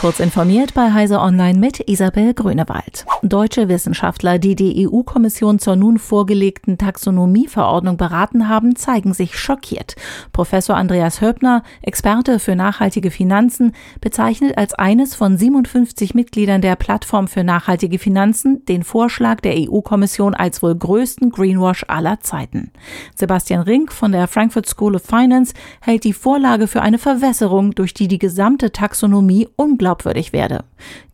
Kurz informiert bei Heise Online mit Isabel Grünewald. Deutsche Wissenschaftler, die die EU-Kommission zur nun vorgelegten Taxonomieverordnung beraten haben, zeigen sich schockiert. Professor Andreas Höppner, Experte für nachhaltige Finanzen, bezeichnet als eines von 57 Mitgliedern der Plattform für nachhaltige Finanzen den Vorschlag der EU-Kommission als wohl größten Greenwash aller Zeiten. Sebastian Rink von der Frankfurt School of Finance hält die Vorlage für eine Verwässerung, durch die die gesamte Taxonomie unglaublich glaubwürdig werde.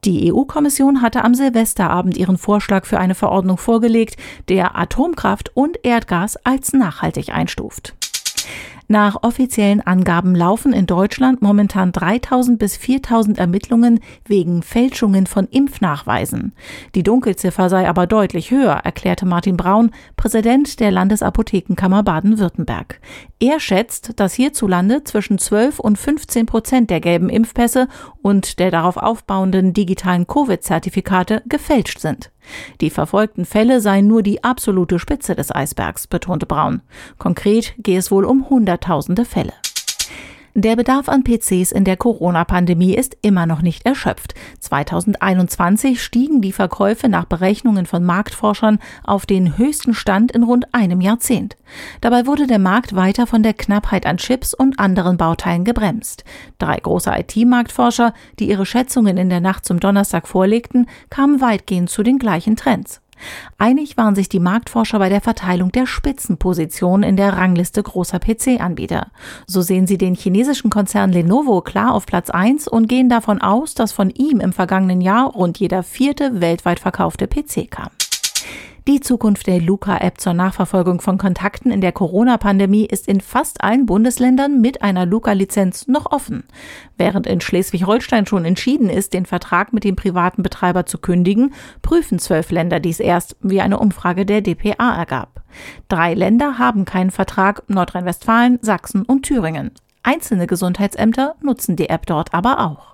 Die EU-Kommission hatte am Silvesterabend ihren Vorschlag für eine Verordnung vorgelegt, der Atomkraft und Erdgas als nachhaltig einstuft. Nach offiziellen Angaben laufen in Deutschland momentan 3000 bis 4000 Ermittlungen wegen Fälschungen von Impfnachweisen. Die Dunkelziffer sei aber deutlich höher, erklärte Martin Braun, Präsident der Landesapothekenkammer Baden-Württemberg. Er schätzt, dass hierzulande zwischen 12 und 15 Prozent der gelben Impfpässe und der darauf aufbauenden digitalen Covid-Zertifikate gefälscht sind. Die verfolgten Fälle seien nur die absolute Spitze des Eisbergs, betonte Braun. Konkret gehe es wohl um Hunderttausende Fälle. Der Bedarf an PCs in der Corona-Pandemie ist immer noch nicht erschöpft. 2021 stiegen die Verkäufe nach Berechnungen von Marktforschern auf den höchsten Stand in rund einem Jahrzehnt. Dabei wurde der Markt weiter von der Knappheit an Chips und anderen Bauteilen gebremst. Drei große IT-Marktforscher, die ihre Schätzungen in der Nacht zum Donnerstag vorlegten, kamen weitgehend zu den gleichen Trends. Einig waren sich die Marktforscher bei der Verteilung der Spitzenpositionen in der Rangliste großer PC-Anbieter. So sehen sie den chinesischen Konzern Lenovo klar auf Platz 1 und gehen davon aus, dass von ihm im vergangenen Jahr rund jeder vierte weltweit verkaufte PC kam. Die Zukunft der Luca-App zur Nachverfolgung von Kontakten in der Corona-Pandemie ist in fast allen Bundesländern mit einer Luca-Lizenz noch offen. Während in Schleswig-Holstein schon entschieden ist, den Vertrag mit dem privaten Betreiber zu kündigen, prüfen zwölf Länder dies erst, wie eine Umfrage der DPA ergab. Drei Länder haben keinen Vertrag, Nordrhein-Westfalen, Sachsen und Thüringen. Einzelne Gesundheitsämter nutzen die App dort aber auch.